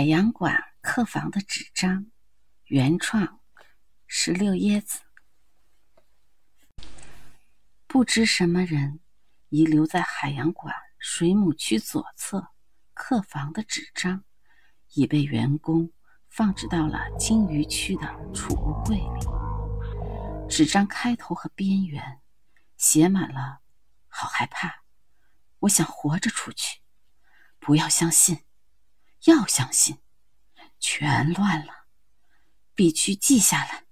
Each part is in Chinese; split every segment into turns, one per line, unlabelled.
海洋馆客房的纸张，原创，石榴椰子。不知什么人遗留在海洋馆水母区左侧客房的纸张，已被员工放置到了鲸鱼区的储物柜里。纸张开头和边缘写满了“好害怕，我想活着出去，不要相信。”要相信，全乱了，必须记下来。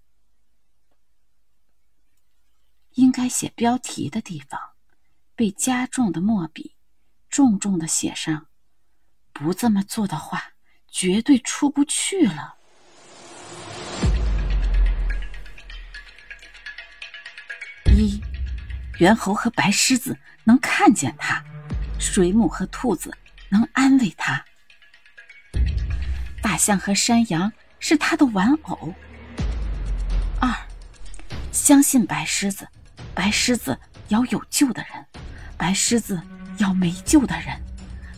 应该写标题的地方，被加重的墨笔重重的写上：“不这么做的话，绝对出不去了。”一，猿猴和白狮子能看见他，水母和兔子能安慰他。象和山羊是他的玩偶。二，相信白狮子，白狮子要有救的人，白狮子要没救的人，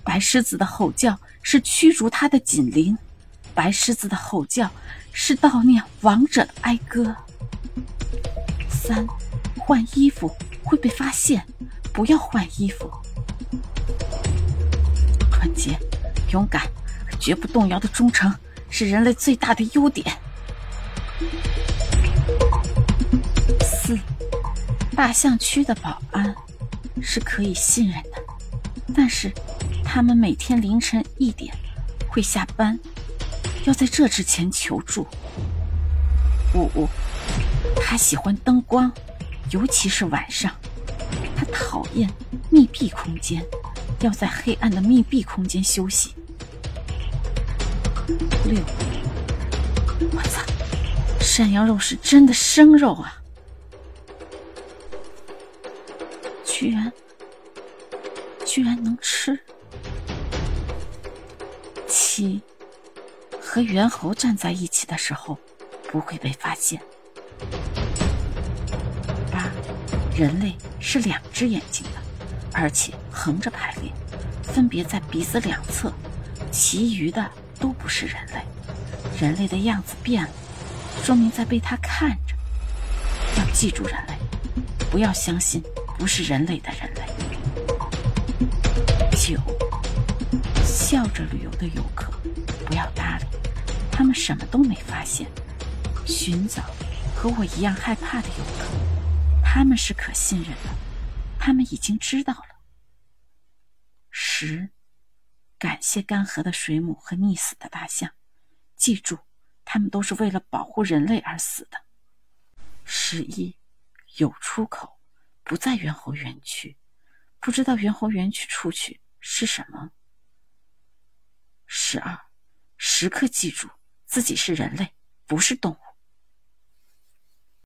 白狮子的吼叫是驱逐他的警铃，白狮子的吼叫是悼念亡者的哀歌。三，换衣服会被发现，不要换衣服。纯洁，勇敢。绝不动摇的忠诚是人类最大的优点。四，大象区的保安是可以信任的，但是他们每天凌晨一点会下班，要在这之前求助。五，他喜欢灯光，尤其是晚上。他讨厌密闭空间，要在黑暗的密闭空间休息。六，我操！山羊肉是真的生肉啊！居然，居然能吃！七，和猿猴站在一起的时候不会被发现。八，人类是两只眼睛的，而且横着排列，分别在鼻子两侧，其余的。都不是人类，人类的样子变了，说明在被他看着。要记住人类，不要相信不是人类的人类。九，笑着旅游的游客不要搭理，他们什么都没发现。寻找和我一样害怕的游客，他们是可信任的，他们已经知道了。十。感谢干涸的水母和溺死的大象，记住，他们都是为了保护人类而死的。十一，有出口，不在猿猴园区，不知道猿猴园区出去是什么。十二，时刻记住自己是人类，不是动物。